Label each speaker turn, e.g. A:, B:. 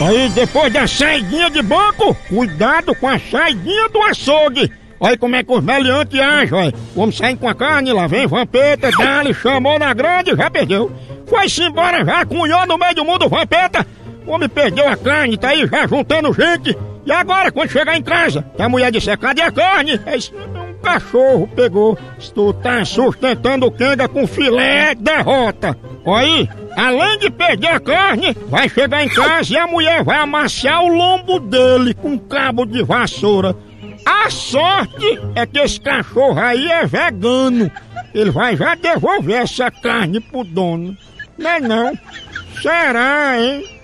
A: Aí depois da saidinha de banco, cuidado com a saidinha do açougue. Olha como é que os meliantes agem, olha. Vamos sair com a carne, lá vem Vampeta, dali, chamou na grande, já perdeu. Foi-se embora, já cunhou no meio do mundo Vampeta. O homem perdeu a carne, tá aí já juntando gente. E agora, quando chegar em casa, a mulher disse, cadê a carne? É isso, um cachorro pegou. Se tu tá sustentando o Kenga com filé, derrota. Aí, além de perder a carne, vai chegar em casa e a mulher vai amaciar o lombo dele com um cabo de vassoura. A sorte é que esse cachorro aí é vegano. Ele vai já devolver essa carne pro dono. Não é não? Será, hein?